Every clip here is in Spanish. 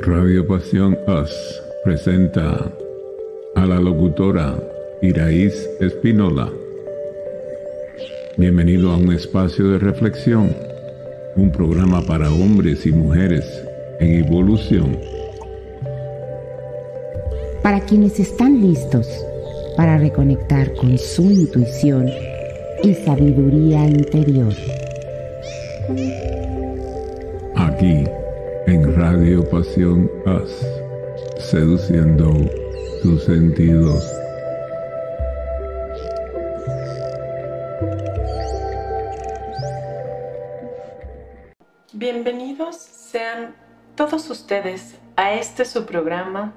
Radio Pasión Us presenta a la locutora Iraíz Espinola. Bienvenido a un espacio de reflexión, un programa para hombres y mujeres en evolución. Para quienes están listos para reconectar con su intuición y sabiduría interior. Aquí en Radio Pasión As, seduciendo tus sentidos. Bienvenidos sean todos ustedes a este su programa,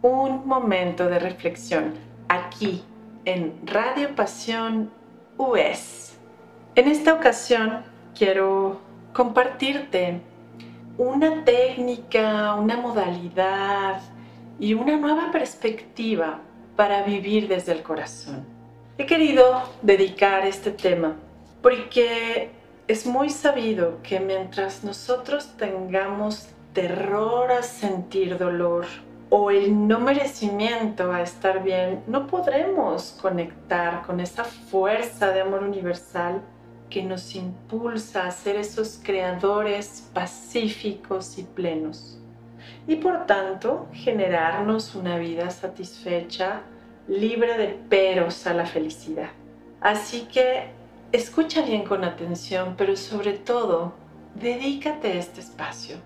Un Momento de Reflexión, aquí en Radio Pasión US. En esta ocasión quiero compartirte una técnica, una modalidad y una nueva perspectiva para vivir desde el corazón. He querido dedicar este tema porque es muy sabido que mientras nosotros tengamos terror a sentir dolor o el no merecimiento a estar bien, no podremos conectar con esa fuerza de amor universal que nos impulsa a ser esos creadores pacíficos y plenos y por tanto generarnos una vida satisfecha, libre de peros a la felicidad. Así que escucha bien con atención, pero sobre todo, dedícate a este espacio.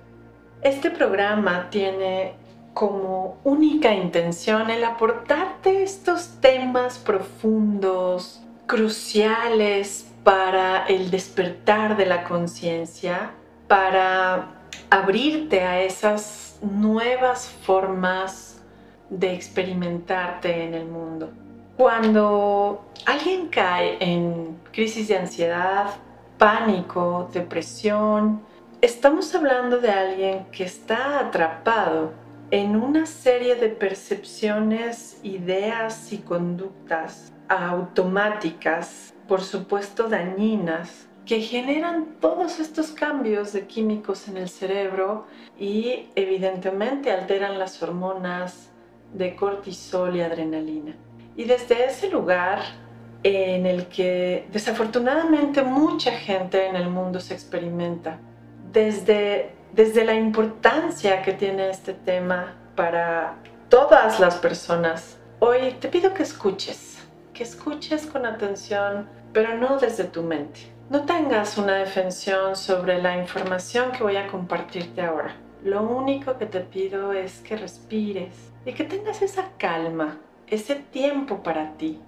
Este programa tiene como única intención el aportarte estos temas profundos, cruciales para el despertar de la conciencia, para abrirte a esas nuevas formas de experimentarte en el mundo. Cuando alguien cae en crisis de ansiedad, pánico, depresión, estamos hablando de alguien que está atrapado en una serie de percepciones, ideas y conductas automáticas por supuesto dañinas, que generan todos estos cambios de químicos en el cerebro y evidentemente alteran las hormonas de cortisol y adrenalina. Y desde ese lugar en el que desafortunadamente mucha gente en el mundo se experimenta, desde, desde la importancia que tiene este tema para todas las personas, hoy te pido que escuches que escuches con atención, pero no desde tu mente. No tengas una defensión sobre la información que voy a compartirte ahora. Lo único que te pido es que respires y que tengas esa calma, ese tiempo para ti.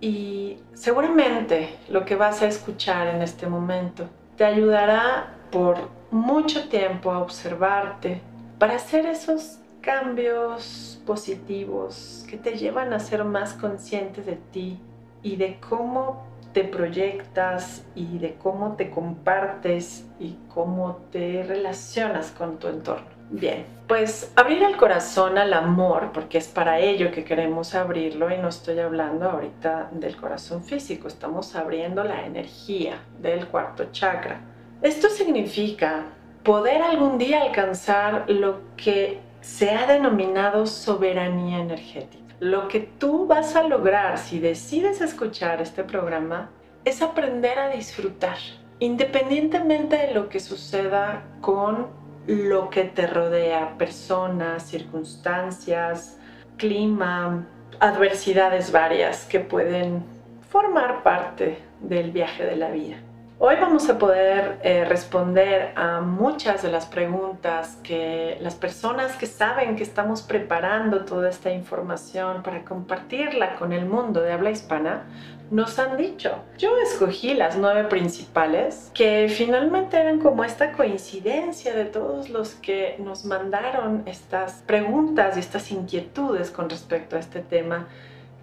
Y seguramente lo que vas a escuchar en este momento te ayudará por mucho tiempo a observarte para hacer esos cambios positivos que te llevan a ser más consciente de ti y de cómo te proyectas y de cómo te compartes y cómo te relacionas con tu entorno. Bien, pues abrir el corazón al amor, porque es para ello que queremos abrirlo y no estoy hablando ahorita del corazón físico, estamos abriendo la energía del cuarto chakra. Esto significa poder algún día alcanzar lo que se ha denominado soberanía energética. Lo que tú vas a lograr si decides escuchar este programa es aprender a disfrutar, independientemente de lo que suceda con lo que te rodea, personas, circunstancias, clima, adversidades varias que pueden formar parte del viaje de la vida. Hoy vamos a poder eh, responder a muchas de las preguntas que las personas que saben que estamos preparando toda esta información para compartirla con el mundo de habla hispana nos han dicho. Yo escogí las nueve principales que finalmente eran como esta coincidencia de todos los que nos mandaron estas preguntas y estas inquietudes con respecto a este tema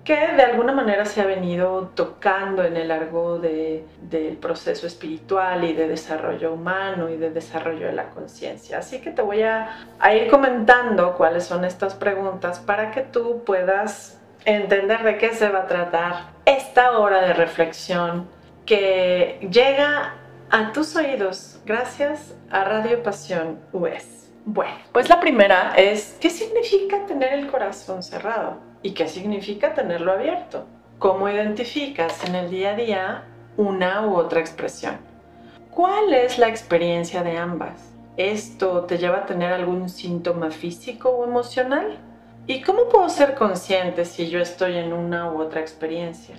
que de alguna manera se ha venido tocando en el largo de, del proceso espiritual y de desarrollo humano y de desarrollo de la conciencia. Así que te voy a, a, ir comentando cuáles son estas preguntas para que tú puedas entender de qué se va a tratar esta hora de reflexión que llega a tus oídos gracias a Radio Pasión US. Bueno, pues la primera es, ¿qué significa tener el corazón cerrado? ¿Y qué significa tenerlo abierto? ¿Cómo identificas en el día a día una u otra expresión? ¿Cuál es la experiencia de ambas? ¿Esto te lleva a tener algún síntoma físico o emocional? ¿Y cómo puedo ser consciente si yo estoy en una u otra experiencia?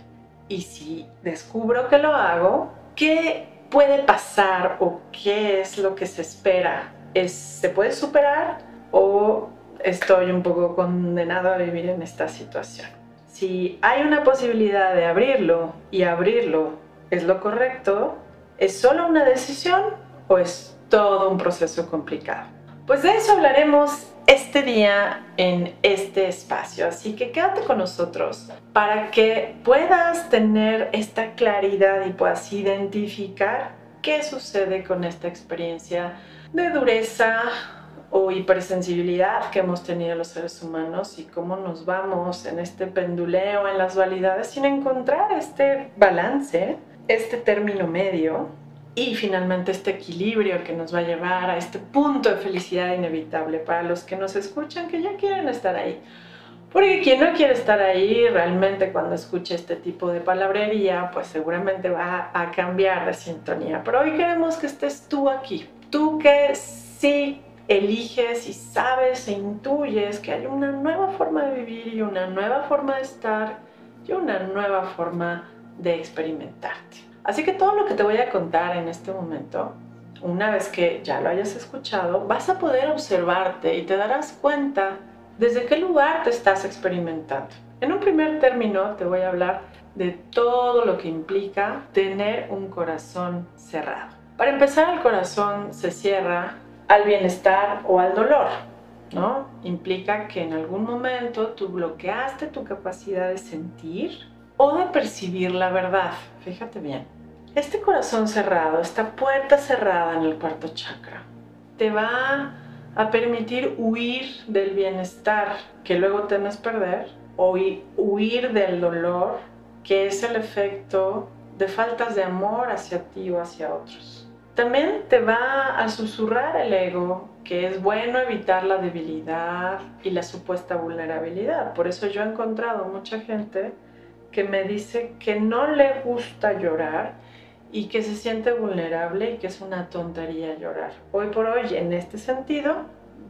Y si descubro que lo hago, ¿qué puede pasar o qué es lo que se espera? ¿Es, ¿Se puede superar o estoy un poco condenado a vivir en esta situación? Si hay una posibilidad de abrirlo y abrirlo es lo correcto, ¿es solo una decisión o es todo un proceso complicado? Pues de eso hablaremos este día en este espacio. Así que quédate con nosotros para que puedas tener esta claridad y puedas identificar qué sucede con esta experiencia de dureza o hipersensibilidad que hemos tenido los seres humanos y cómo nos vamos en este penduleo, en las dualidades, sin encontrar este balance, este término medio y finalmente este equilibrio que nos va a llevar a este punto de felicidad inevitable para los que nos escuchan que ya quieren estar ahí. Porque quien no quiere estar ahí realmente cuando escuche este tipo de palabrería, pues seguramente va a cambiar de sintonía. Pero hoy queremos que estés tú aquí, tú que sí eliges y sabes e intuyes que hay una nueva forma de vivir y una nueva forma de estar y una nueva forma de experimentarte. Así que todo lo que te voy a contar en este momento, una vez que ya lo hayas escuchado, vas a poder observarte y te darás cuenta desde qué lugar te estás experimentando. En un primer término te voy a hablar de todo lo que implica tener un corazón cerrado. Para empezar, el corazón se cierra al bienestar o al dolor, ¿no? Implica que en algún momento tú bloqueaste tu capacidad de sentir o de percibir la verdad. Fíjate bien. Este corazón cerrado, esta puerta cerrada en el cuarto chakra, te va a permitir huir del bienestar que luego temes perder o huir del dolor que es el efecto de faltas de amor hacia ti o hacia otros. También te va a susurrar el ego que es bueno evitar la debilidad y la supuesta vulnerabilidad. Por eso yo he encontrado mucha gente que me dice que no le gusta llorar y que se siente vulnerable y que es una tontería llorar. Hoy por hoy, en este sentido,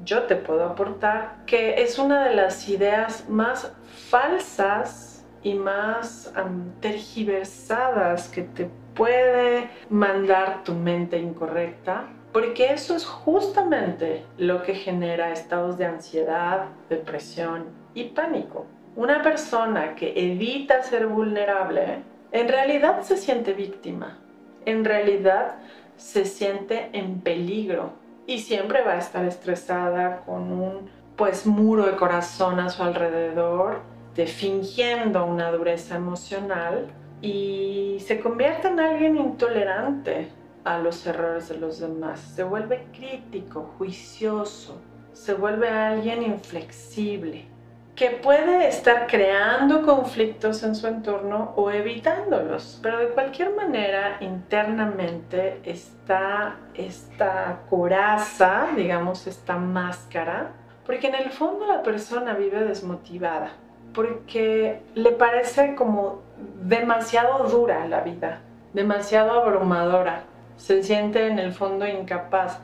yo te puedo aportar que es una de las ideas más falsas y más tergiversadas que te puede mandar tu mente incorrecta, porque eso es justamente lo que genera estados de ansiedad, depresión y pánico. Una persona que evita ser vulnerable en realidad se siente víctima, en realidad se siente en peligro y siempre va a estar estresada con un pues muro de corazón a su alrededor, de fingiendo una dureza emocional y se convierte en alguien intolerante a los errores de los demás, se vuelve crítico, juicioso, se vuelve alguien inflexible que puede estar creando conflictos en su entorno o evitándolos, pero de cualquier manera internamente está esta coraza, digamos, esta máscara, porque en el fondo la persona vive desmotivada, porque le parece como demasiado dura la vida, demasiado abrumadora, se siente en el fondo incapaz.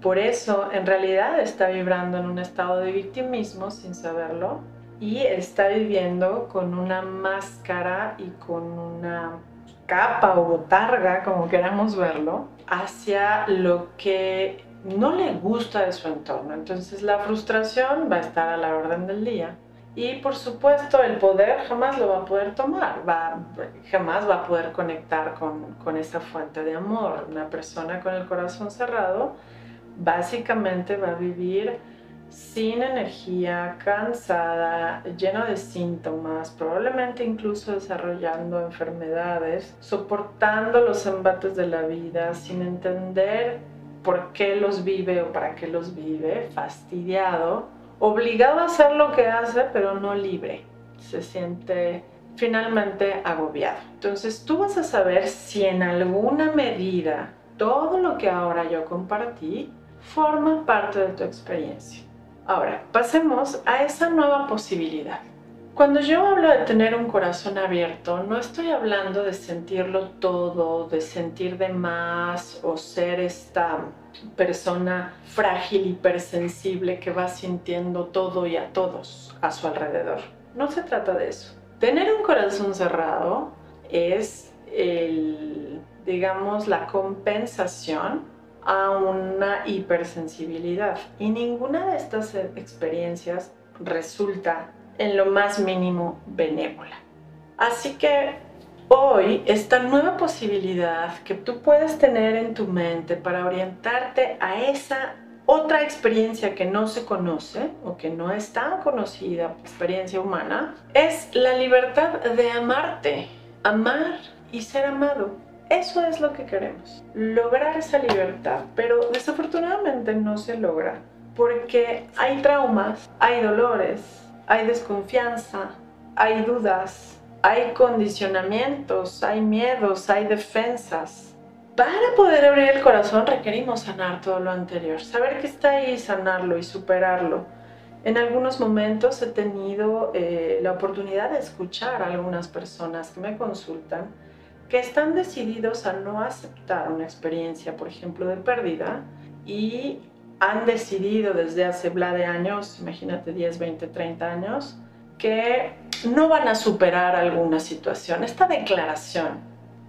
Por eso, en realidad está vibrando en un estado de victimismo sin saberlo y está viviendo con una máscara y con una capa o botarga, como queramos verlo, hacia lo que no le gusta de su entorno. Entonces la frustración va a estar a la orden del día. Y por supuesto el poder jamás lo va a poder tomar, va, jamás va a poder conectar con, con esa fuente de amor. Una persona con el corazón cerrado básicamente va a vivir sin energía, cansada, llena de síntomas, probablemente incluso desarrollando enfermedades, soportando los embates de la vida sin entender por qué los vive o para qué los vive, fastidiado, obligado a hacer lo que hace, pero no libre. Se siente finalmente agobiado. Entonces tú vas a saber si en alguna medida todo lo que ahora yo compartí forma parte de tu experiencia. Ahora, pasemos a esa nueva posibilidad. Cuando yo hablo de tener un corazón abierto, no estoy hablando de sentirlo todo, de sentir de más o ser esta persona frágil, hipersensible que va sintiendo todo y a todos a su alrededor. No se trata de eso. Tener un corazón cerrado es el, digamos, la compensación a una hipersensibilidad. Y ninguna de estas experiencias resulta en lo más mínimo benévola. Así que hoy esta nueva posibilidad que tú puedes tener en tu mente para orientarte a esa otra experiencia que no se conoce o que no es tan conocida, experiencia humana, es la libertad de amarte, amar y ser amado. Eso es lo que queremos, lograr esa libertad, pero desafortunadamente no se logra porque hay traumas, hay dolores, hay desconfianza, hay dudas, hay condicionamientos, hay miedos, hay defensas. Para poder abrir el corazón requerimos sanar todo lo anterior, saber que está ahí, sanarlo y superarlo. En algunos momentos he tenido eh, la oportunidad de escuchar a algunas personas que me consultan que están decididos a no aceptar una experiencia, por ejemplo, de pérdida y han decidido desde hace bla de años, imagínate 10, 20, 30 años, que no van a superar alguna situación. Esta declaración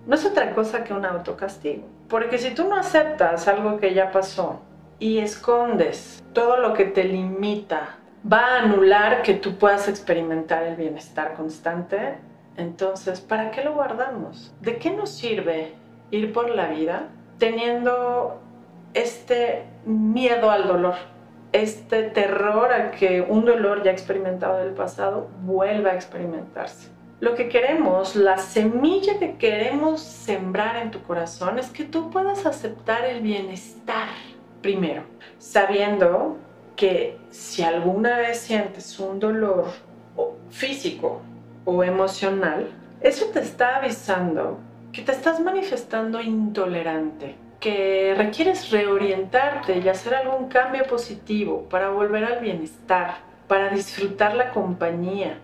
no es otra cosa que un autocastigo. Porque si tú no aceptas algo que ya pasó y escondes todo lo que te limita, va a anular que tú puedas experimentar el bienestar constante, entonces, ¿para qué lo guardamos? ¿De qué nos sirve ir por la vida teniendo este miedo al dolor, este terror a que un dolor ya experimentado del pasado vuelva a experimentarse. Lo que queremos, la semilla que queremos sembrar en tu corazón es que tú puedas aceptar el bienestar primero, sabiendo que si alguna vez sientes un dolor físico o emocional, eso te está avisando que te estás manifestando intolerante que requieres reorientarte y hacer algún cambio positivo para volver al bienestar, para disfrutar la compañía,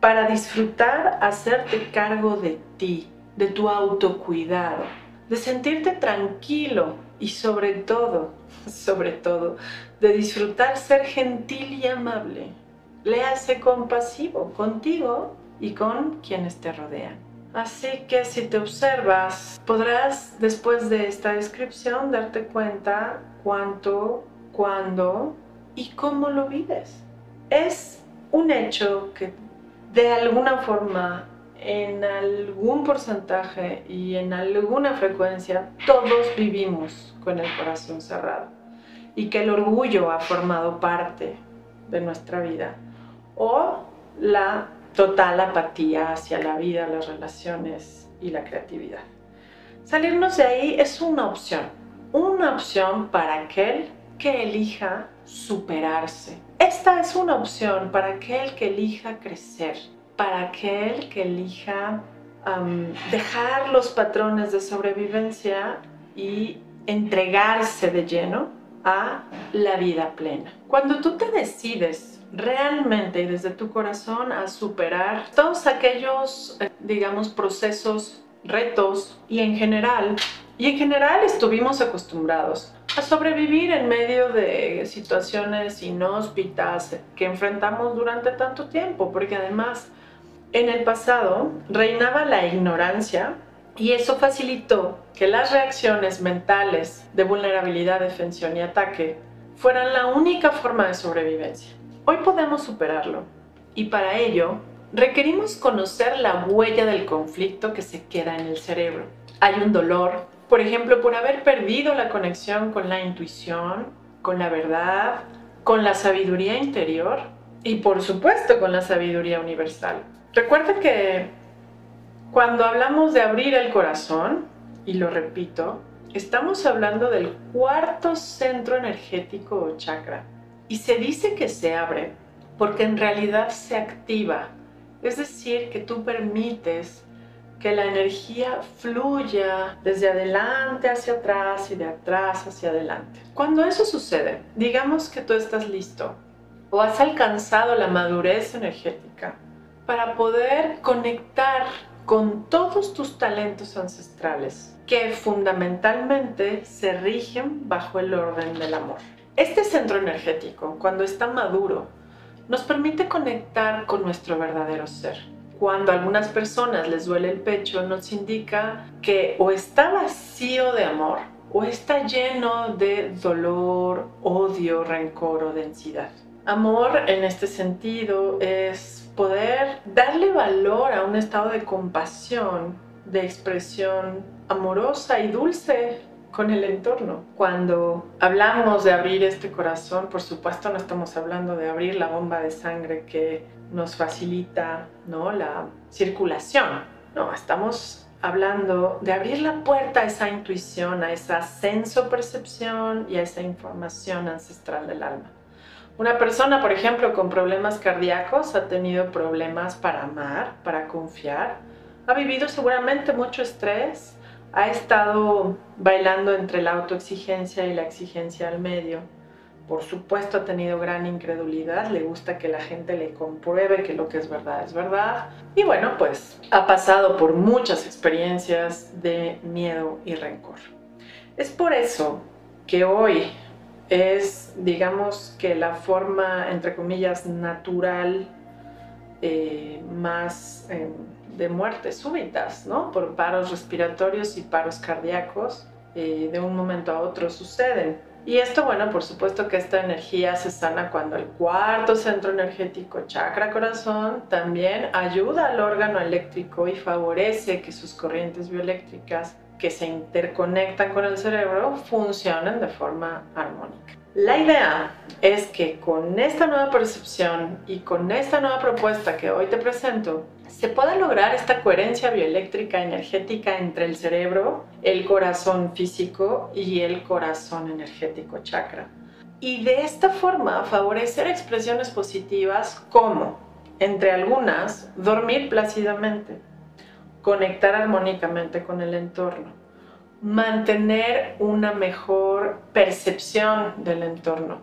para disfrutar hacerte cargo de ti, de tu autocuidado, de sentirte tranquilo y sobre todo, sobre todo, de disfrutar ser gentil y amable. Le hace compasivo contigo y con quienes te rodean. Así que si te observas, podrás después de esta descripción darte cuenta cuánto, cuándo y cómo lo vives. Es un hecho que de alguna forma, en algún porcentaje y en alguna frecuencia, todos vivimos con el corazón cerrado y que el orgullo ha formado parte de nuestra vida o la total apatía hacia la vida, las relaciones y la creatividad. Salirnos de ahí es una opción, una opción para aquel que elija superarse. Esta es una opción para aquel que elija crecer, para aquel que elija dejar los patrones de sobrevivencia y entregarse de lleno a la vida plena. Cuando tú te decides realmente y desde tu corazón a superar todos aquellos, eh, digamos, procesos, retos y en general, y en general estuvimos acostumbrados a sobrevivir en medio de situaciones inhóspitas que enfrentamos durante tanto tiempo, porque además en el pasado reinaba la ignorancia y eso facilitó que las reacciones mentales de vulnerabilidad, defensión y ataque fueran la única forma de sobrevivencia. Hoy podemos superarlo y para ello requerimos conocer la huella del conflicto que se queda en el cerebro. Hay un dolor, por ejemplo, por haber perdido la conexión con la intuición, con la verdad, con la sabiduría interior y por supuesto con la sabiduría universal. Recuerda que cuando hablamos de abrir el corazón, y lo repito, estamos hablando del cuarto centro energético o chakra, y se dice que se abre porque en realidad se activa. Es decir, que tú permites que la energía fluya desde adelante hacia atrás y de atrás hacia adelante. Cuando eso sucede, digamos que tú estás listo o has alcanzado la madurez energética para poder conectar con todos tus talentos ancestrales que fundamentalmente se rigen bajo el orden del amor. Este centro energético, cuando está maduro, nos permite conectar con nuestro verdadero ser cuando a algunas personas les duele el pecho, nos indica que o está vacío de amor o está lleno de dolor, odio, rencor o densidad. Amor en este sentido es poder darle valor a un estado de compasión, de expresión amorosa y dulce con el entorno. Cuando hablamos de abrir este corazón, por supuesto no estamos hablando de abrir la bomba de sangre que nos facilita ¿no? la circulación. No, estamos hablando de abrir la puerta a esa intuición, a esa senso-percepción y a esa información ancestral del alma. Una persona, por ejemplo, con problemas cardíacos ha tenido problemas para amar, para confiar, ha vivido seguramente mucho estrés, ha estado bailando entre la autoexigencia y la exigencia al medio. Por supuesto ha tenido gran incredulidad, le gusta que la gente le compruebe que lo que es verdad es verdad. Y bueno, pues ha pasado por muchas experiencias de miedo y rencor. Es por eso que hoy es, digamos que la forma, entre comillas, natural, eh, más... Eh, de muertes súbitas, ¿no? Por paros respiratorios y paros cardíacos, eh, de un momento a otro suceden. Y esto, bueno, por supuesto que esta energía se sana cuando el cuarto centro energético, chakra corazón, también ayuda al órgano eléctrico y favorece que sus corrientes bioeléctricas que se interconectan con el cerebro funcionen de forma armónica. La idea es que con esta nueva percepción y con esta nueva propuesta que hoy te presento, se pueda lograr esta coherencia bioeléctrica energética entre el cerebro, el corazón físico y el corazón energético chakra. Y de esta forma favorecer expresiones positivas como, entre algunas, dormir plácidamente, conectar armónicamente con el entorno, mantener una mejor percepción del entorno,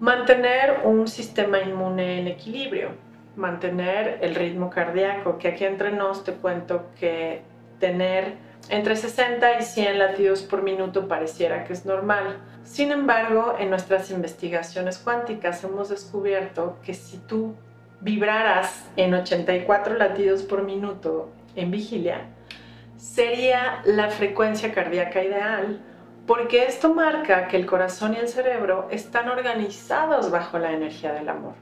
mantener un sistema inmune en equilibrio, mantener el ritmo cardíaco, que aquí entre nos te cuento que tener entre 60 y 100 latidos por minuto pareciera que es normal. Sin embargo, en nuestras investigaciones cuánticas hemos descubierto que si tú vibraras en 84 latidos por minuto en vigilia, sería la frecuencia cardíaca ideal, porque esto marca que el corazón y el cerebro están organizados bajo la energía del amor.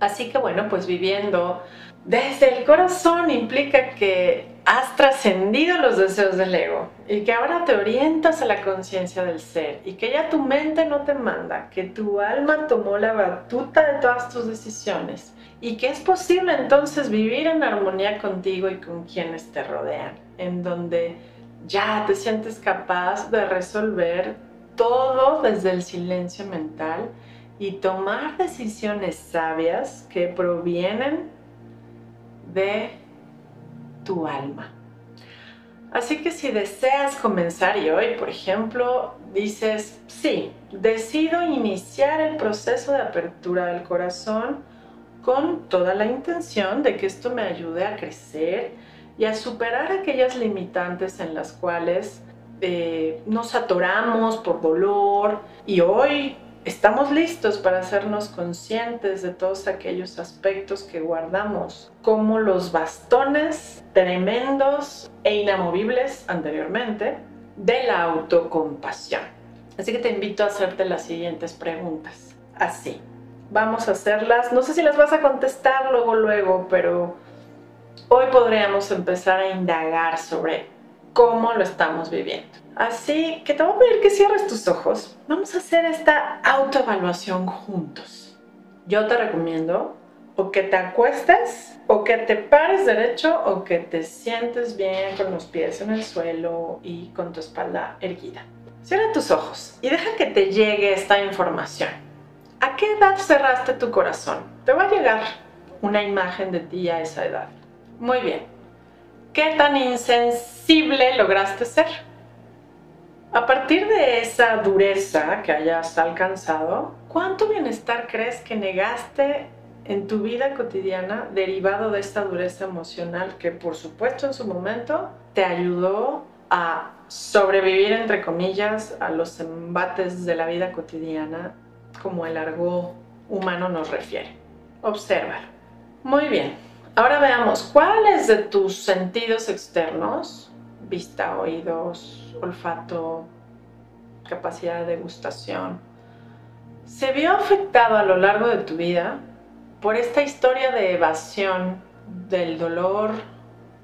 Así que bueno, pues viviendo desde el corazón implica que has trascendido los deseos del ego y que ahora te orientas a la conciencia del ser y que ya tu mente no te manda, que tu alma tomó la batuta de todas tus decisiones y que es posible entonces vivir en armonía contigo y con quienes te rodean, en donde ya te sientes capaz de resolver todo desde el silencio mental y tomar decisiones sabias que provienen de tu alma. Así que si deseas comenzar y hoy, por ejemplo, dices, sí, decido iniciar el proceso de apertura del corazón con toda la intención de que esto me ayude a crecer y a superar aquellas limitantes en las cuales eh, nos atoramos por dolor y hoy estamos listos para hacernos conscientes de todos aquellos aspectos que guardamos, como los bastones tremendos e inamovibles anteriormente de la autocompasión. Así que te invito a hacerte las siguientes preguntas. Así. Vamos a hacerlas. No sé si las vas a contestar luego, luego, pero hoy podríamos empezar a indagar sobre cómo lo estamos viviendo. Así que te voy a pedir que cierres tus ojos. Vamos a hacer esta autoevaluación juntos. Yo te recomiendo o que te acuestes o que te pares derecho o que te sientes bien con los pies en el suelo y con tu espalda erguida. Cierra tus ojos y deja que te llegue esta información. ¿A qué edad cerraste tu corazón? Te va a llegar una imagen de ti a esa edad. Muy bien. ¿Qué tan insensible lograste ser? A partir de esa dureza que hayas alcanzado, ¿cuánto bienestar crees que negaste en tu vida cotidiana derivado de esta dureza emocional que por supuesto en su momento te ayudó a sobrevivir entre comillas a los embates de la vida cotidiana como el argot humano nos refiere? Obsérvalo. Muy bien. Ahora veamos cuáles de tus sentidos externos, vista, oídos, olfato, capacidad de degustación, se vio afectado a lo largo de tu vida por esta historia de evasión del dolor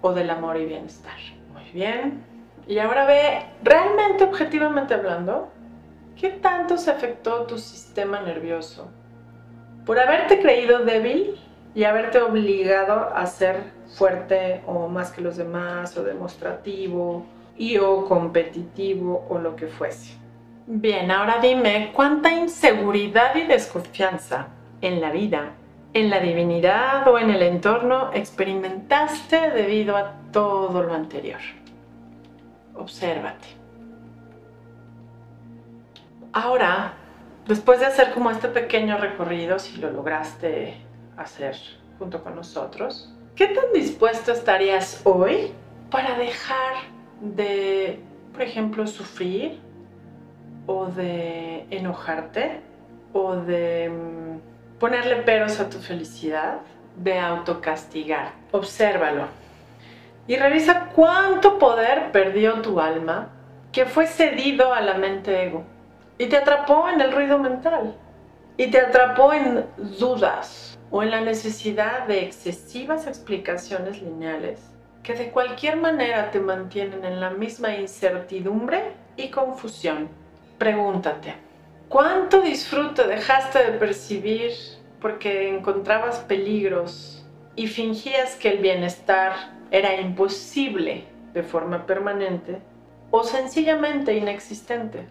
o del amor y bienestar. Muy bien. Y ahora ve, realmente, objetivamente hablando, ¿qué tanto se afectó tu sistema nervioso? Por haberte creído débil y haberte obligado a ser fuerte o más que los demás o demostrativo y o competitivo o lo que fuese. Bien, ahora dime, ¿cuánta inseguridad y desconfianza en la vida, en la divinidad o en el entorno experimentaste debido a todo lo anterior? Obsérvate. Ahora, después de hacer como este pequeño recorrido, si lo lograste hacer junto con nosotros, ¿qué tan dispuesto estarías hoy para dejar de, por ejemplo, sufrir o de enojarte o de mm, ponerle peros a tu felicidad, de autocastigar. Obsérvalo y revisa cuánto poder perdió tu alma que fue cedido a la mente ego y te atrapó en el ruido mental y te atrapó en dudas o en la necesidad de excesivas explicaciones lineales que de cualquier manera te mantienen en la misma incertidumbre y confusión Pregúntate, ¿cuánto disfrute dejaste de percibir porque encontrabas peligros y fingías que el bienestar era imposible de forma permanente o sencillamente inexistente?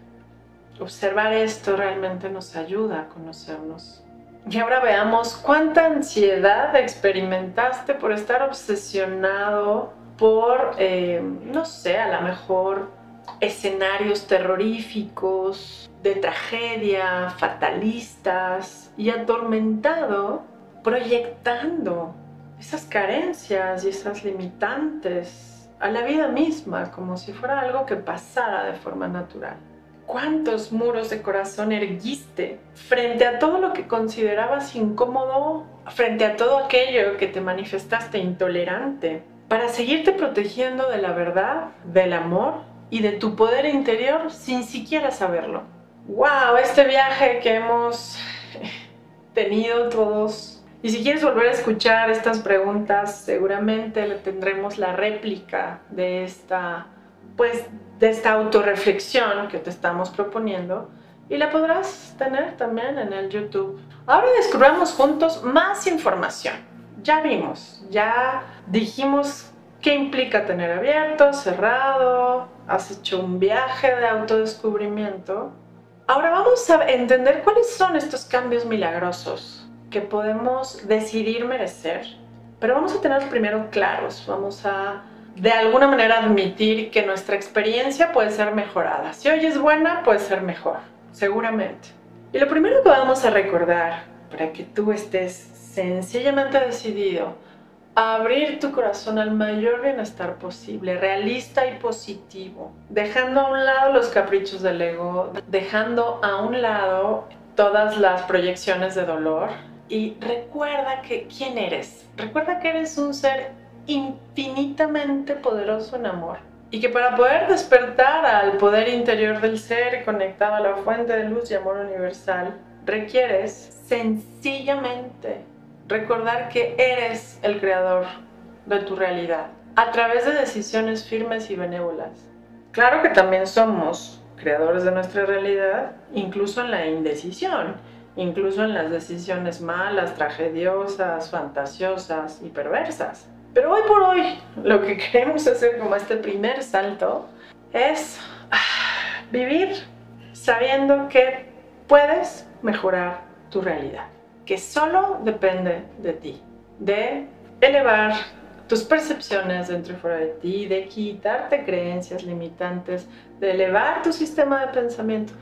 Observar esto realmente nos ayuda a conocernos. Y ahora veamos cuánta ansiedad experimentaste por estar obsesionado por, eh, no sé, a lo mejor escenarios terroríficos, de tragedia, fatalistas y atormentado, proyectando esas carencias y esas limitantes a la vida misma, como si fuera algo que pasara de forma natural. ¿Cuántos muros de corazón erguiste frente a todo lo que considerabas incómodo, frente a todo aquello que te manifestaste intolerante, para seguirte protegiendo de la verdad, del amor y de tu poder interior sin siquiera saberlo. ¡Wow! Este viaje que hemos tenido todos. Y si quieres volver a escuchar estas preguntas, seguramente le tendremos la réplica de esta, pues, de esta autorreflexión que te estamos proponiendo y la podrás tener también en el YouTube. Ahora descubramos juntos más información. Ya vimos, ya dijimos qué implica tener abierto, cerrado, has hecho un viaje de autodescubrimiento. Ahora vamos a entender cuáles son estos cambios milagrosos que podemos decidir merecer, pero vamos a tenerlos primero claros, vamos a de alguna manera admitir que nuestra experiencia puede ser mejorada. Si hoy es buena, puede ser mejor, seguramente. Y lo primero que vamos a recordar para que tú estés sencillamente decidido abrir tu corazón al mayor bienestar posible, realista y positivo, dejando a un lado los caprichos del ego, dejando a un lado todas las proyecciones de dolor y recuerda que quién eres. Recuerda que eres un ser infinitamente poderoso en amor y que para poder despertar al poder interior del ser conectado a la fuente de luz y amor universal, requieres sencillamente recordar que eres el creador de tu realidad a través de decisiones firmes y benévolas. Claro que también somos creadores de nuestra realidad, incluso en la indecisión, incluso en las decisiones malas, tragediosas, fantasiosas y perversas. Pero hoy por hoy lo que queremos hacer como este primer salto es ah, vivir sabiendo que puedes mejorar tu realidad que solo depende de ti, de elevar tus percepciones dentro y fuera de ti, de quitarte creencias limitantes, de elevar tu sistema de pensamiento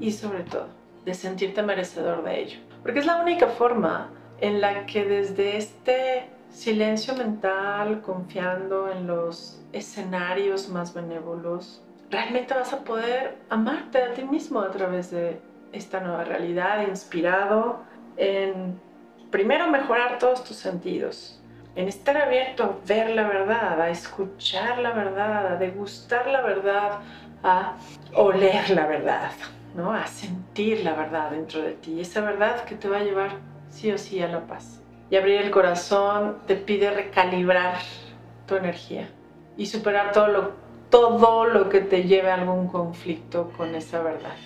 y sobre todo de sentirte merecedor de ello. Porque es la única forma en la que desde este silencio mental, confiando en los escenarios más benévolos, realmente vas a poder amarte a ti mismo a través de esta nueva realidad, inspirado en primero mejorar todos tus sentidos, en estar abierto a ver la verdad, a escuchar la verdad, a degustar la verdad, a oler la verdad, ¿no? a sentir la verdad dentro de ti, esa verdad que te va a llevar sí o sí a la paz. Y abrir el corazón te pide recalibrar tu energía y superar todo lo, todo lo que te lleve a algún conflicto con esa verdad.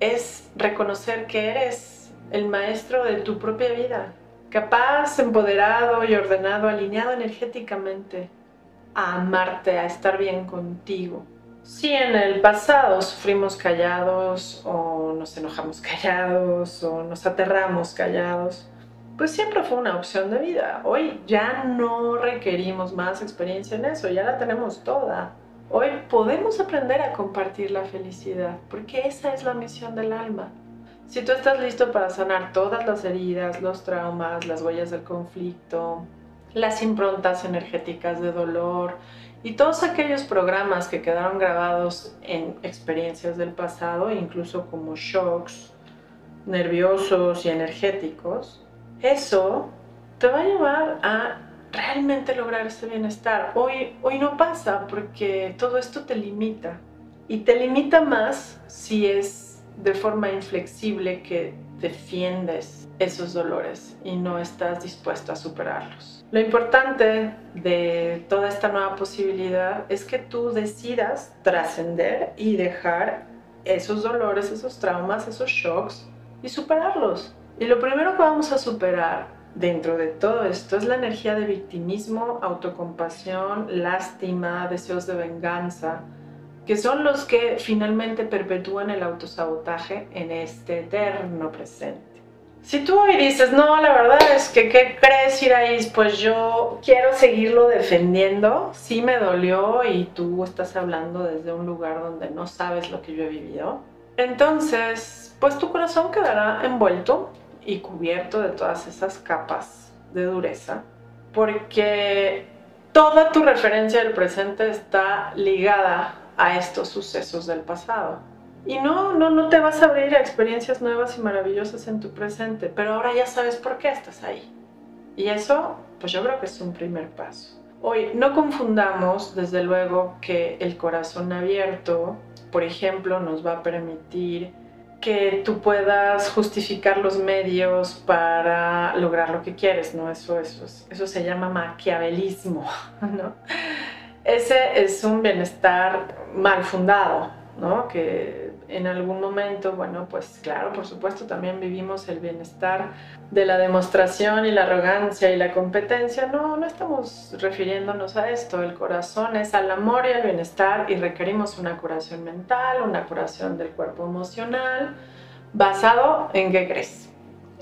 Es reconocer que eres el maestro de tu propia vida, capaz, empoderado y ordenado, alineado energéticamente a amarte, a estar bien contigo. Si en el pasado sufrimos callados o nos enojamos callados o nos aterramos callados, pues siempre fue una opción de vida. Hoy ya no requerimos más experiencia en eso, ya la tenemos toda. Hoy podemos aprender a compartir la felicidad, porque esa es la misión del alma. Si tú estás listo para sanar todas las heridas, los traumas, las huellas del conflicto, las improntas energéticas de dolor y todos aquellos programas que quedaron grabados en experiencias del pasado, incluso como shocks nerviosos y energéticos, eso te va a llevar a realmente lograr ese bienestar. Hoy, hoy no pasa porque todo esto te limita. Y te limita más si es de forma inflexible que defiendes esos dolores y no estás dispuesto a superarlos. Lo importante de toda esta nueva posibilidad es que tú decidas trascender y dejar esos dolores, esos traumas, esos shocks y superarlos. Y lo primero que vamos a superar dentro de todo esto es la energía de victimismo, autocompasión, lástima, deseos de venganza, que son los que finalmente perpetúan el autosabotaje en este eterno presente. Si tú hoy dices, no, la verdad es que, ¿qué crees, Iraís? Pues yo quiero seguirlo defendiendo, sí me dolió y tú estás hablando desde un lugar donde no sabes lo que yo he vivido, entonces, pues tu corazón quedará envuelto y cubierto de todas esas capas de dureza, porque toda tu referencia del presente está ligada a estos sucesos del pasado. Y no, no, no te vas a abrir a experiencias nuevas y maravillosas en tu presente, pero ahora ya sabes por qué estás ahí. Y eso, pues yo creo que es un primer paso. Hoy, no confundamos, desde luego, que el corazón abierto, por ejemplo, nos va a permitir que tú puedas justificar los medios para lograr lo que quieres, ¿no? Eso, eso, eso se llama maquiavelismo, ¿no? Ese es un bienestar mal fundado, ¿no? Que en algún momento, bueno, pues claro, por supuesto, también vivimos el bienestar de la demostración y la arrogancia y la competencia. No, no estamos refiriéndonos a esto. El corazón es al amor y al bienestar y requerimos una curación mental, una curación del cuerpo emocional, basado en qué crees.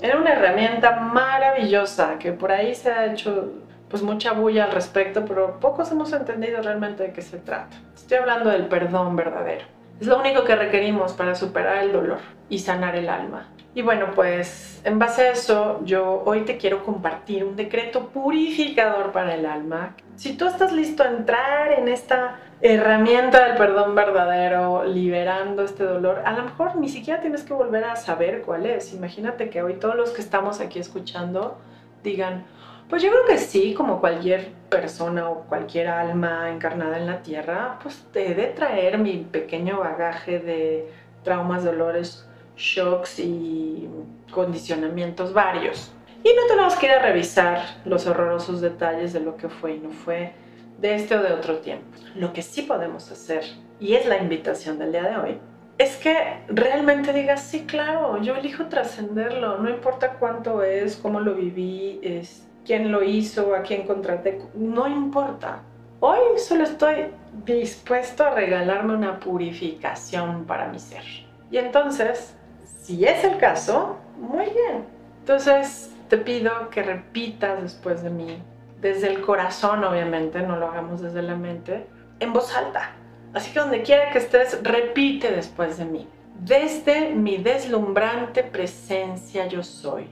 Era una herramienta maravillosa que por ahí se ha hecho pues mucha bulla al respecto, pero pocos hemos entendido realmente de qué se trata. Estoy hablando del perdón verdadero. Es lo único que requerimos para superar el dolor y sanar el alma. Y bueno, pues en base a eso, yo hoy te quiero compartir un decreto purificador para el alma. Si tú estás listo a entrar en esta herramienta del perdón verdadero, liberando este dolor, a lo mejor ni siquiera tienes que volver a saber cuál es. Imagínate que hoy todos los que estamos aquí escuchando digan, pues yo creo que sí, como cualquier persona o cualquier alma encarnada en la tierra, pues he de traer mi pequeño bagaje de traumas, dolores, shocks y condicionamientos varios. Y no tenemos que ir a revisar los horrorosos detalles de lo que fue y no fue de este o de otro tiempo. Lo que sí podemos hacer, y es la invitación del día de hoy, es que realmente digas, sí, claro, yo elijo trascenderlo, no importa cuánto es, cómo lo viví, es, quién lo hizo, a quién contraté, no importa. Hoy solo estoy dispuesto a regalarme una purificación para mi ser. Y entonces, si es el caso, muy bien. Entonces te pido que repitas después de mí, desde el corazón, obviamente, no lo hagamos desde la mente, en voz alta. Así que donde quiera que estés, repite después de mí. Desde mi deslumbrante presencia yo soy.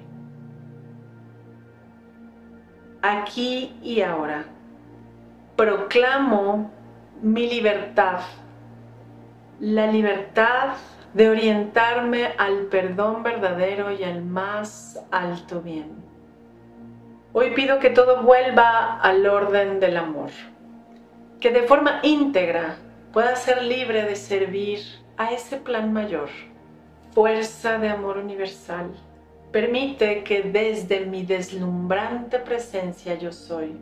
Aquí y ahora. Proclamo mi libertad. La libertad de orientarme al perdón verdadero y al más alto bien. Hoy pido que todo vuelva al orden del amor, que de forma íntegra pueda ser libre de servir a ese plan mayor, fuerza de amor universal. Permite que desde mi deslumbrante presencia yo soy,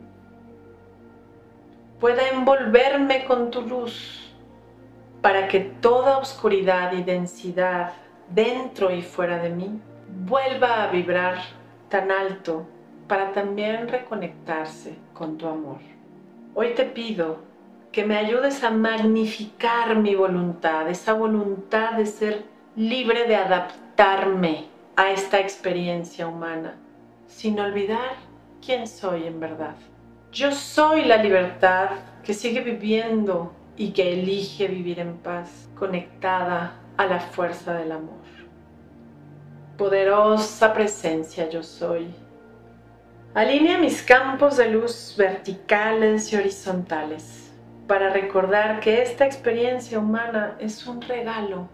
pueda envolverme con tu luz para que toda oscuridad y densidad dentro y fuera de mí vuelva a vibrar tan alto para también reconectarse con tu amor. Hoy te pido que me ayudes a magnificar mi voluntad, esa voluntad de ser libre de adaptarme a esta experiencia humana, sin olvidar quién soy en verdad. Yo soy la libertad que sigue viviendo y que elige vivir en paz, conectada a la fuerza del amor. Poderosa presencia yo soy Alinea mis campos de luz verticales y horizontales para recordar que esta experiencia humana es un regalo.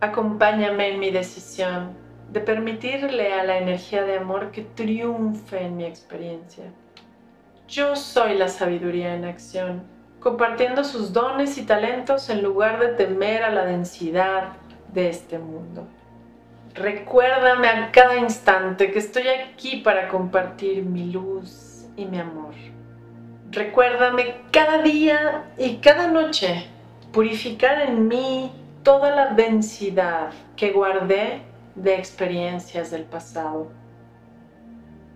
Acompáñame en mi decisión de permitirle a la energía de amor que triunfe en mi experiencia. Yo soy la sabiduría en acción, compartiendo sus dones y talentos en lugar de temer a la densidad de este mundo. Recuérdame a cada instante que estoy aquí para compartir mi luz y mi amor. Recuérdame cada día y cada noche purificar en mí toda la densidad que guardé de experiencias del pasado.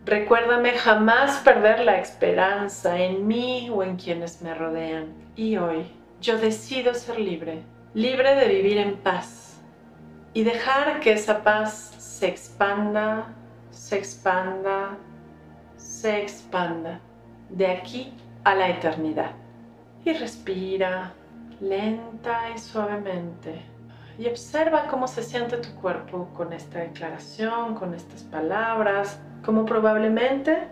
Recuérdame jamás perder la esperanza en mí o en quienes me rodean. Y hoy yo decido ser libre, libre de vivir en paz y dejar que esa paz se expanda, se expanda, se expanda de aquí a la eternidad. Y respira lenta y suavemente y observa cómo se siente tu cuerpo con esta declaración, con estas palabras, como probablemente,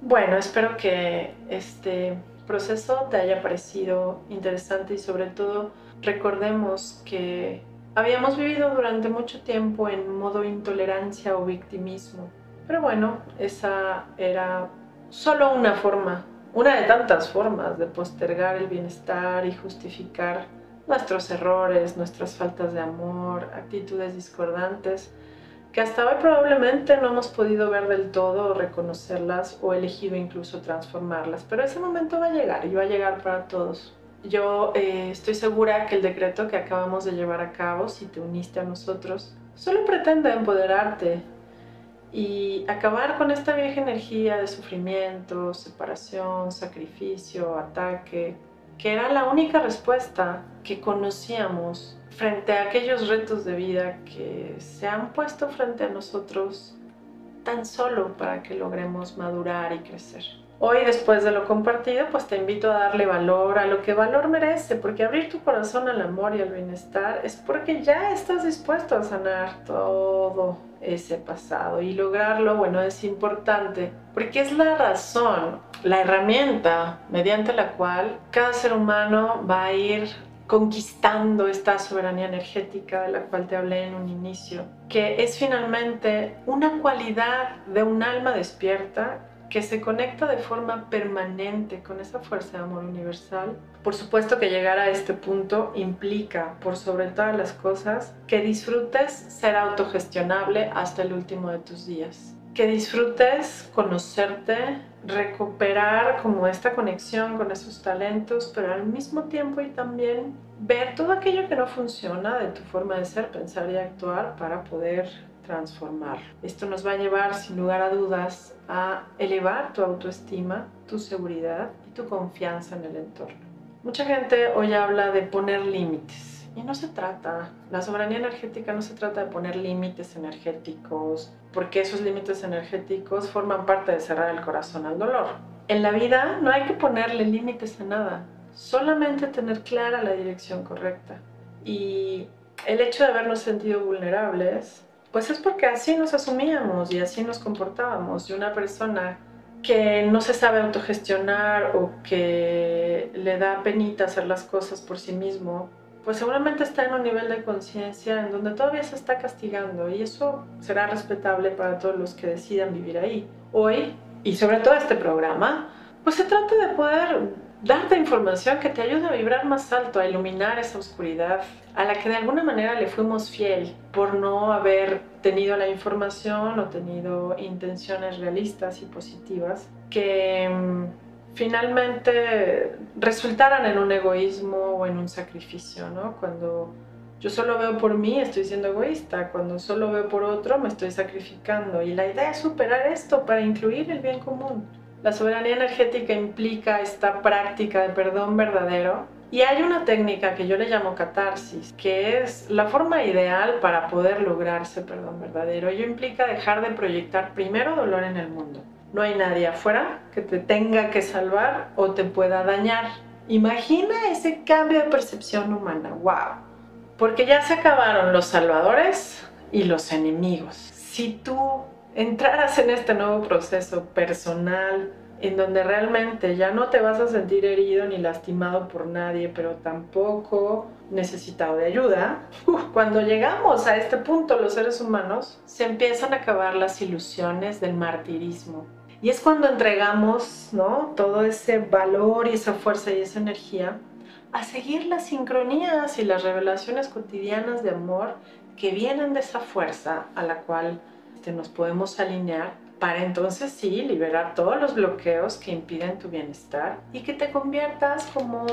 bueno, espero que este proceso te haya parecido interesante y sobre todo recordemos que Habíamos vivido durante mucho tiempo en modo intolerancia o victimismo, pero bueno, esa era solo una forma, una de tantas formas de postergar el bienestar y justificar nuestros errores, nuestras faltas de amor, actitudes discordantes, que hasta hoy probablemente no hemos podido ver del todo reconocerlas o elegido incluso transformarlas, pero ese momento va a llegar y va a llegar para todos. Yo eh, estoy segura que el decreto que acabamos de llevar a cabo, si te uniste a nosotros, solo pretende empoderarte y acabar con esta vieja energía de sufrimiento, separación, sacrificio, ataque, que era la única respuesta que conocíamos frente a aquellos retos de vida que se han puesto frente a nosotros tan solo para que logremos madurar y crecer. Hoy, después de lo compartido, pues te invito a darle valor a lo que valor merece, porque abrir tu corazón al amor y al bienestar es porque ya estás dispuesto a sanar todo ese pasado y lograrlo, bueno, es importante, porque es la razón, la herramienta mediante la cual cada ser humano va a ir conquistando esta soberanía energética de la cual te hablé en un inicio, que es finalmente una cualidad de un alma despierta que se conecta de forma permanente con esa fuerza de amor universal. Por supuesto que llegar a este punto implica, por sobre todas las cosas, que disfrutes ser autogestionable hasta el último de tus días. Que disfrutes conocerte, recuperar como esta conexión con esos talentos, pero al mismo tiempo y también ver todo aquello que no funciona de tu forma de ser, pensar y actuar para poder transformar. Esto nos va a llevar, sin lugar a dudas, a elevar tu autoestima, tu seguridad y tu confianza en el entorno. Mucha gente hoy habla de poner límites y no se trata, la soberanía energética no se trata de poner límites energéticos, porque esos límites energéticos forman parte de cerrar el corazón al dolor. En la vida no hay que ponerle límites a nada, solamente tener clara la dirección correcta. Y el hecho de habernos sentido vulnerables, pues es porque así nos asumíamos y así nos comportábamos. Y una persona que no se sabe autogestionar o que le da penita hacer las cosas por sí mismo, pues seguramente está en un nivel de conciencia en donde todavía se está castigando y eso será respetable para todos los que decidan vivir ahí. Hoy, y sobre todo este programa, pues se trata de poder darte información que te ayude a vibrar más alto, a iluminar esa oscuridad a la que de alguna manera le fuimos fiel por no haber tenido la información o tenido intenciones realistas y positivas que mm, finalmente resultaran en un egoísmo o en un sacrificio, ¿no? Cuando yo solo veo por mí, estoy siendo egoísta. Cuando solo veo por otro, me estoy sacrificando. Y la idea es superar esto para incluir el bien común. La soberanía energética implica esta práctica de perdón verdadero y hay una técnica que yo le llamo catarsis, que es la forma ideal para poder lograr ese perdón verdadero. Ello implica dejar de proyectar primero dolor en el mundo. No hay nadie afuera que te tenga que salvar o te pueda dañar. Imagina ese cambio de percepción humana. ¡Wow! Porque ya se acabaron los salvadores y los enemigos. Si tú entraras en este nuevo proceso personal, en donde realmente ya no te vas a sentir herido ni lastimado por nadie, pero tampoco necesitado de ayuda, cuando llegamos a este punto los seres humanos, se empiezan a acabar las ilusiones del martirismo. Y es cuando entregamos ¿no? todo ese valor y esa fuerza y esa energía a seguir las sincronías y las revelaciones cotidianas de amor que vienen de esa fuerza a la cual nos podemos alinear para entonces sí liberar todos los bloqueos que impiden tu bienestar y que te conviertas como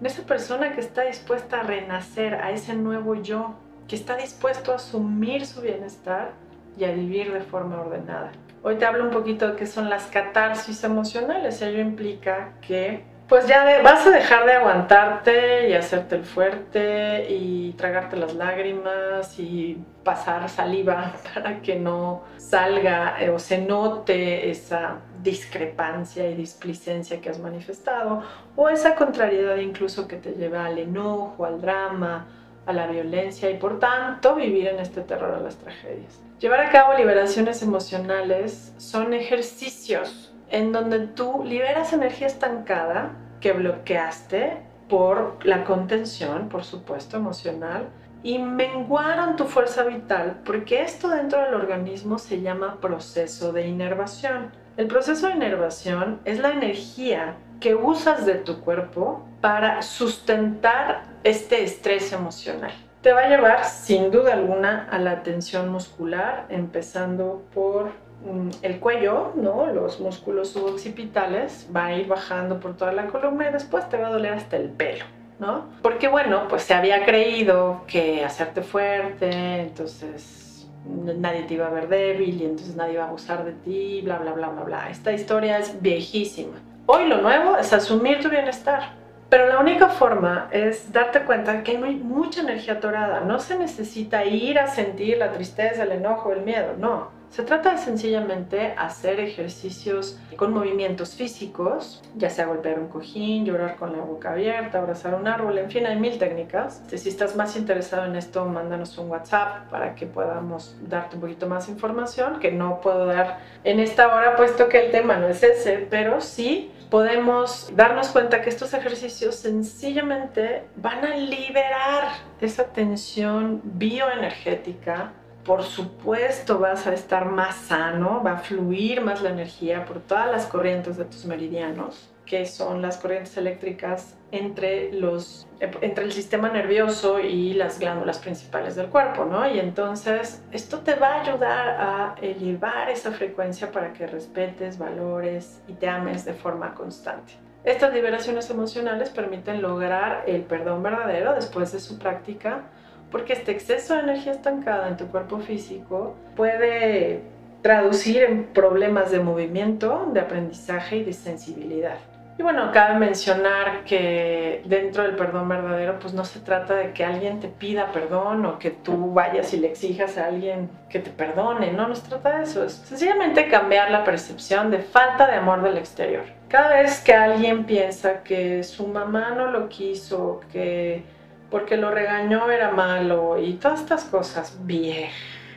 en esa persona que está dispuesta a renacer, a ese nuevo yo, que está dispuesto a asumir su bienestar y a vivir de forma ordenada. Hoy te hablo un poquito de qué son las catarsis emocionales. Ello implica que pues ya vas a dejar de aguantarte y hacerte el fuerte y tragarte las lágrimas y pasar saliva para que no salga eh, o se note esa discrepancia y displicencia que has manifestado o esa contrariedad incluso que te lleva al enojo, al drama, a la violencia y por tanto vivir en este terror a las tragedias. Llevar a cabo liberaciones emocionales son ejercicios en donde tú liberas energía estancada que bloqueaste por la contención, por supuesto, emocional, y menguaron tu fuerza vital, porque esto dentro del organismo se llama proceso de inervación. El proceso de inervación es la energía que usas de tu cuerpo para sustentar este estrés emocional. Te va a llevar sin duda alguna a la tensión muscular, empezando por Mm, el cuello, ¿no? los músculos suboccipitales, va a ir bajando por toda la columna y después te va a doler hasta el pelo. ¿no? Porque bueno, pues se había creído que hacerte fuerte, entonces nadie te iba a ver débil y entonces nadie iba a abusar de ti, bla, bla, bla, bla, bla. Esta historia es viejísima. Hoy lo nuevo es asumir tu bienestar. Pero la única forma es darte cuenta que hay mucha energía atorada. No se necesita ir a sentir la tristeza, el enojo, el miedo, no. Se trata de sencillamente hacer ejercicios con movimientos físicos, ya sea golpear un cojín, llorar con la boca abierta, abrazar un árbol, en fin, hay mil técnicas. Si estás más interesado en esto, mándanos un WhatsApp para que podamos darte un poquito más información, que no puedo dar en esta hora, puesto que el tema no es ese, pero sí podemos darnos cuenta que estos ejercicios sencillamente van a liberar esa tensión bioenergética. Por supuesto vas a estar más sano, va a fluir más la energía por todas las corrientes de tus meridianos, que son las corrientes eléctricas entre, los, entre el sistema nervioso y las glándulas principales del cuerpo, ¿no? Y entonces esto te va a ayudar a elevar esa frecuencia para que respetes, valores y te ames de forma constante. Estas liberaciones emocionales permiten lograr el perdón verdadero después de su práctica porque este exceso de energía estancada en tu cuerpo físico puede traducir en problemas de movimiento, de aprendizaje y de sensibilidad. Y bueno, cabe mencionar que dentro del perdón verdadero, pues no se trata de que alguien te pida perdón o que tú vayas y le exijas a alguien que te perdone, no, no se trata de eso, es sencillamente cambiar la percepción de falta de amor del exterior. Cada vez que alguien piensa que su mamá no lo quiso, que porque lo regañó era malo y todas estas cosas viejas,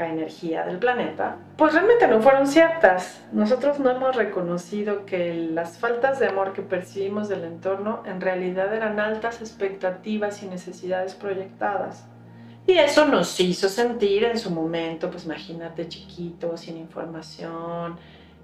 energía del planeta, pues realmente no fueron ciertas. Nosotros no hemos reconocido que las faltas de amor que percibimos del entorno en realidad eran altas expectativas y necesidades proyectadas. Y eso nos hizo sentir en su momento, pues imagínate chiquito, sin información,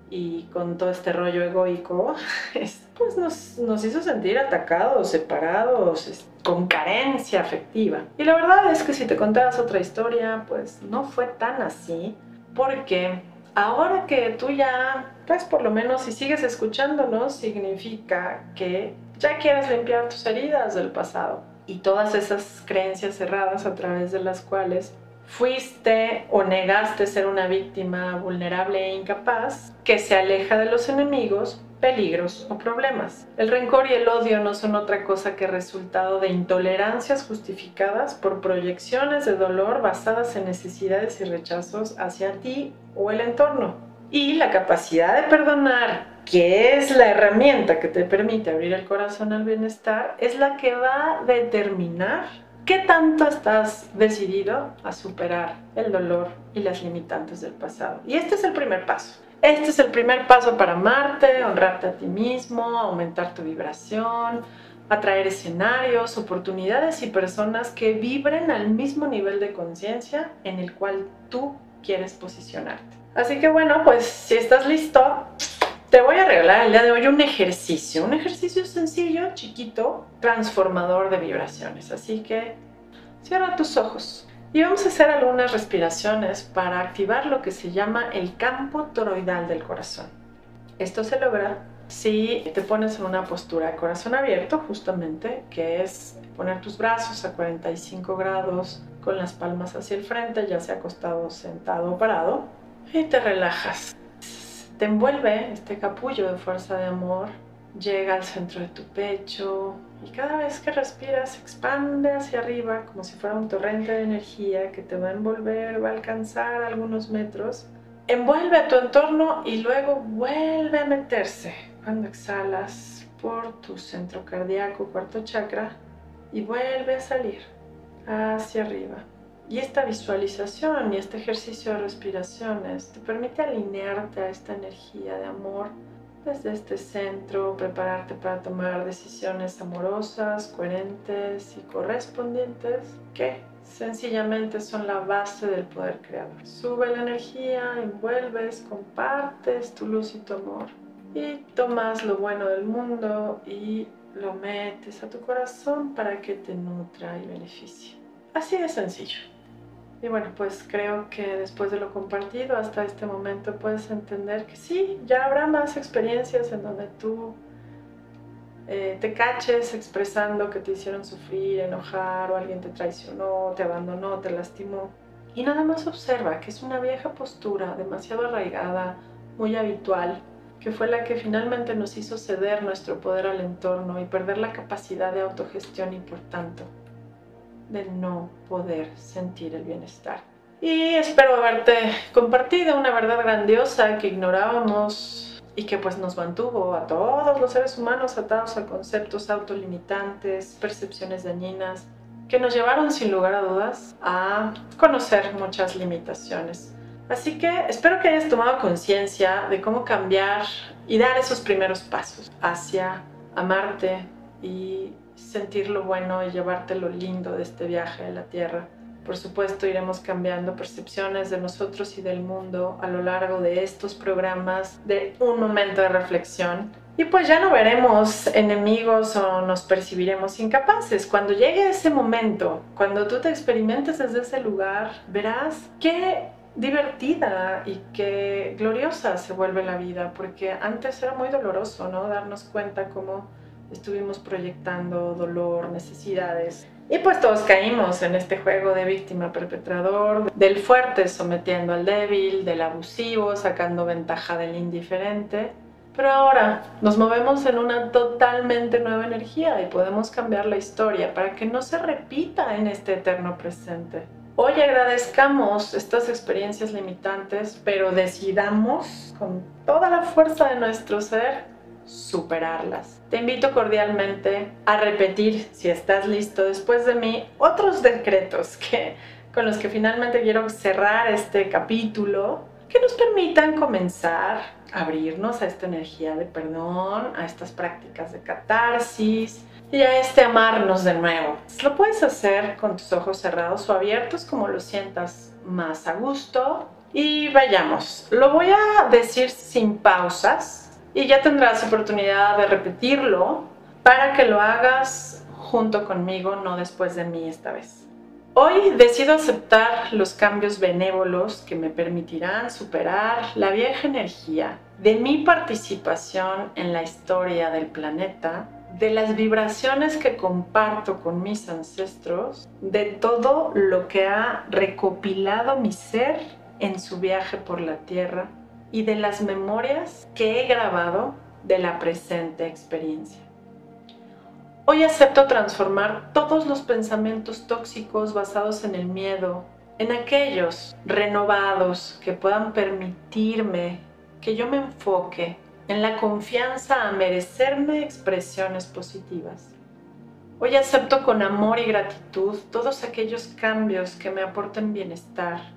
y con todo este rollo egoico, pues nos, nos, hizo sentir atacados, separados, con carencia afectiva. Y la verdad es que si te contabas otra historia, pues no fue tan así, porque ahora que tú ya, pues por lo menos si sigues escuchándonos, significa que ya quieres limpiar tus heridas del pasado y todas esas creencias cerradas a través de las cuales fuiste o negaste ser una víctima vulnerable e incapaz que se aleja de los enemigos, peligros o problemas. El rencor y el odio no son otra cosa que resultado de intolerancias justificadas por proyecciones de dolor basadas en necesidades y rechazos hacia ti o el entorno. Y la capacidad de perdonar, que es la herramienta que te permite abrir el corazón al bienestar, es la que va a determinar ¿Qué tanto estás decidido a superar el dolor y las limitantes del pasado? Y este es el primer paso. Este es el primer paso para amarte, honrarte a ti mismo, aumentar tu vibración, atraer escenarios, oportunidades y personas que vibren al mismo nivel de conciencia en el cual tú quieres posicionarte. Así que bueno, pues si estás listo, te voy a regalar el día de hoy un ejercicio, un ejercicio sencillo, chiquito, transformador de vibraciones. Así que cierra tus ojos y vamos a hacer algunas respiraciones para activar lo que se llama el campo toroidal del corazón. Esto se logra si te pones en una postura de corazón abierto, justamente, que es poner tus brazos a 45 grados con las palmas hacia el frente, ya sea acostado, sentado o parado, y te relajas te envuelve este capullo de fuerza de amor, llega al centro de tu pecho y cada vez que respiras expande hacia arriba como si fuera un torrente de energía que te va a envolver, va a alcanzar algunos metros. Envuelve a tu entorno y luego vuelve a meterse cuando exhalas por tu centro cardíaco, cuarto chakra, y vuelve a salir hacia arriba. Y esta visualización y este ejercicio de respiraciones te permite alinearte a esta energía de amor desde este centro, prepararte para tomar decisiones amorosas, coherentes y correspondientes que sencillamente son la base del poder creador. Sube la energía, envuelves, compartes tu luz y tu amor y tomas lo bueno del mundo y lo metes a tu corazón para que te nutra y beneficie. Así de sencillo. Y bueno, pues creo que después de lo compartido hasta este momento puedes entender que sí, ya habrá más experiencias en donde tú eh, te caches expresando que te hicieron sufrir, enojar o alguien te traicionó, te abandonó, te lastimó. Y nada más observa que es una vieja postura demasiado arraigada, muy habitual, que fue la que finalmente nos hizo ceder nuestro poder al entorno y perder la capacidad de autogestión y por tanto de no poder sentir el bienestar. Y espero haberte compartido una verdad grandiosa que ignorábamos y que pues nos mantuvo a todos los seres humanos atados a conceptos autolimitantes, percepciones dañinas, que nos llevaron sin lugar a dudas a conocer muchas limitaciones. Así que espero que hayas tomado conciencia de cómo cambiar y dar esos primeros pasos hacia amarte y sentir lo bueno y llevarte lo lindo de este viaje a la Tierra. Por supuesto, iremos cambiando percepciones de nosotros y del mundo a lo largo de estos programas de un momento de reflexión. Y pues ya no veremos enemigos o nos percibiremos incapaces. Cuando llegue ese momento, cuando tú te experimentes desde ese lugar, verás qué divertida y qué gloriosa se vuelve la vida, porque antes era muy doloroso, ¿no? Darnos cuenta cómo estuvimos proyectando dolor, necesidades. Y pues todos caímos en este juego de víctima perpetrador, del fuerte sometiendo al débil, del abusivo sacando ventaja del indiferente. Pero ahora nos movemos en una totalmente nueva energía y podemos cambiar la historia para que no se repita en este eterno presente. Hoy agradezcamos estas experiencias limitantes, pero decidamos con toda la fuerza de nuestro ser superarlas. Te invito cordialmente a repetir, si estás listo después de mí, otros decretos que, con los que finalmente quiero cerrar este capítulo, que nos permitan comenzar a abrirnos a esta energía de perdón, a estas prácticas de catarsis, y a este amarnos de nuevo. Lo puedes hacer con tus ojos cerrados o abiertos como lo sientas más a gusto. Y vayamos, lo voy a decir sin pausas y ya tendrás oportunidad de repetirlo para que lo hagas junto conmigo, no después de mí esta vez. Hoy decido aceptar los cambios benévolos que me permitirán superar la vieja energía de mi participación en la historia del planeta de las vibraciones que comparto con mis ancestros, de todo lo que ha recopilado mi ser en su viaje por la tierra y de las memorias que he grabado de la presente experiencia. Hoy acepto transformar todos los pensamientos tóxicos basados en el miedo en aquellos renovados que puedan permitirme que yo me enfoque en la confianza a merecerme expresiones positivas. Hoy acepto con amor y gratitud todos aquellos cambios que me aporten bienestar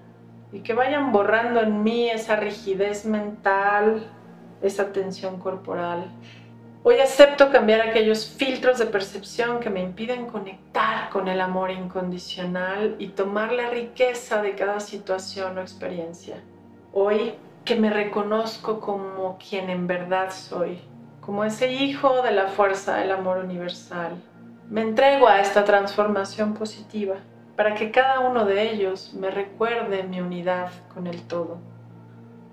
y que vayan borrando en mí esa rigidez mental, esa tensión corporal. Hoy acepto cambiar aquellos filtros de percepción que me impiden conectar con el amor incondicional y tomar la riqueza de cada situación o experiencia. Hoy que me reconozco como quien en verdad soy, como ese hijo de la fuerza del amor universal. Me entrego a esta transformación positiva para que cada uno de ellos me recuerde mi unidad con el todo.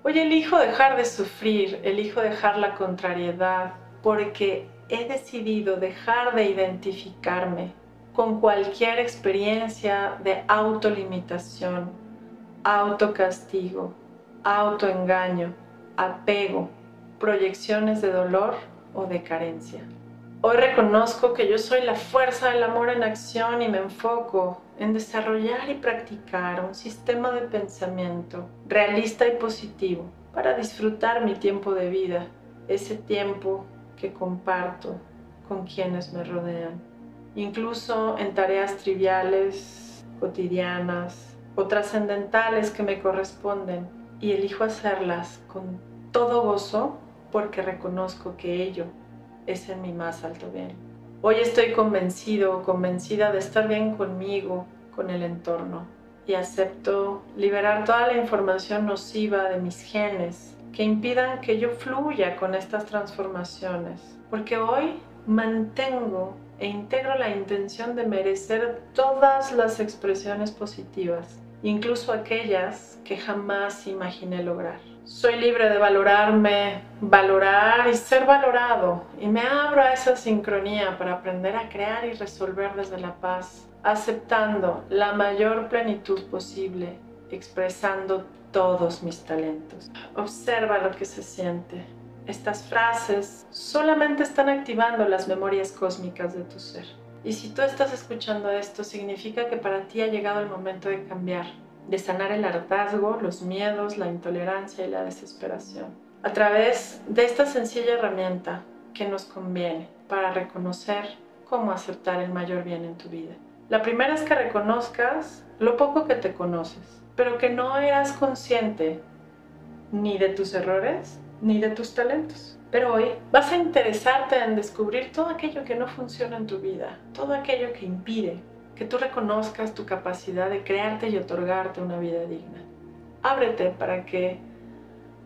Hoy elijo dejar de sufrir, elijo dejar la contrariedad, porque he decidido dejar de identificarme con cualquier experiencia de autolimitación, autocastigo, autoengaño, apego, proyecciones de dolor o de carencia. Hoy reconozco que yo soy la fuerza del amor en acción y me enfoco en desarrollar y practicar un sistema de pensamiento realista y positivo para disfrutar mi tiempo de vida, ese tiempo que comparto con quienes me rodean, incluso en tareas triviales, cotidianas o trascendentales que me corresponden y elijo hacerlas con todo gozo porque reconozco que ello es en mi más alto bien. Hoy estoy convencido, convencida de estar bien conmigo, con el entorno y acepto liberar toda la información nociva de mis genes que impidan que yo fluya con estas transformaciones, porque hoy mantengo e integro la intención de merecer todas las expresiones positivas incluso aquellas que jamás imaginé lograr. Soy libre de valorarme, valorar y ser valorado, y me abro a esa sincronía para aprender a crear y resolver desde la paz, aceptando la mayor plenitud posible, expresando todos mis talentos. Observa lo que se siente. Estas frases solamente están activando las memorias cósmicas de tu ser. Y si tú estás escuchando esto, significa que para ti ha llegado el momento de cambiar, de sanar el hartazgo, los miedos, la intolerancia y la desesperación. A través de esta sencilla herramienta que nos conviene para reconocer cómo aceptar el mayor bien en tu vida. La primera es que reconozcas lo poco que te conoces, pero que no eras consciente ni de tus errores ni de tus talentos. Pero hoy vas a interesarte en descubrir todo aquello que no funciona en tu vida, todo aquello que impide que tú reconozcas tu capacidad de crearte y otorgarte una vida digna. Ábrete para que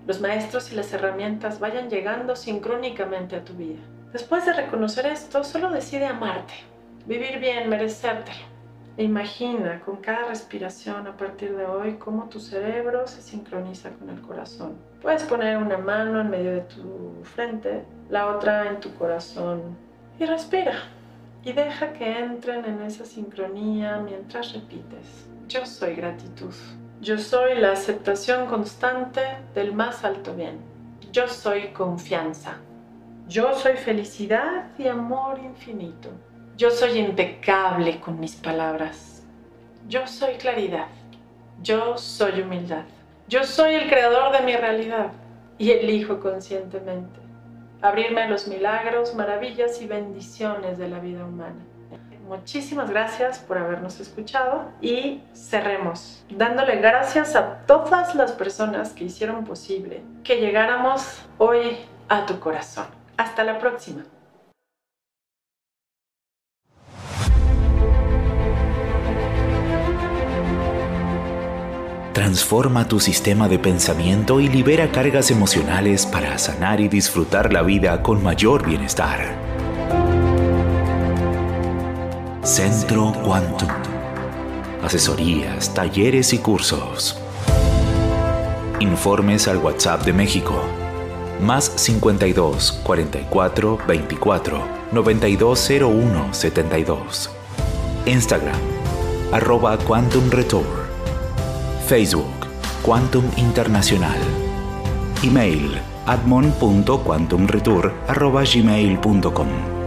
los maestros y las herramientas vayan llegando sincrónicamente a tu vida. Después de reconocer esto, solo decide amarte, vivir bien, merecértelo. E imagina con cada respiración a partir de hoy cómo tu cerebro se sincroniza con el corazón. Puedes poner una mano en medio de tu frente, la otra en tu corazón y respira. Y deja que entren en esa sincronía mientras repites. Yo soy gratitud. Yo soy la aceptación constante del más alto bien. Yo soy confianza. Yo soy felicidad y amor infinito. Yo soy impecable con mis palabras. Yo soy claridad. Yo soy humildad. Yo soy el creador de mi realidad y elijo conscientemente abrirme a los milagros, maravillas y bendiciones de la vida humana. Muchísimas gracias por habernos escuchado y cerremos dándole gracias a todas las personas que hicieron posible que llegáramos hoy a tu corazón. Hasta la próxima. Transforma tu sistema de pensamiento y libera cargas emocionales para sanar y disfrutar la vida con mayor bienestar. Centro Quantum. Asesorías, talleres y cursos. Informes al WhatsApp de México. Más 52 44 24 9201 72. Instagram. Arroba Quantum Retor. Facebook, Quantum Internacional. Email, admon.quantumretur.gmail.com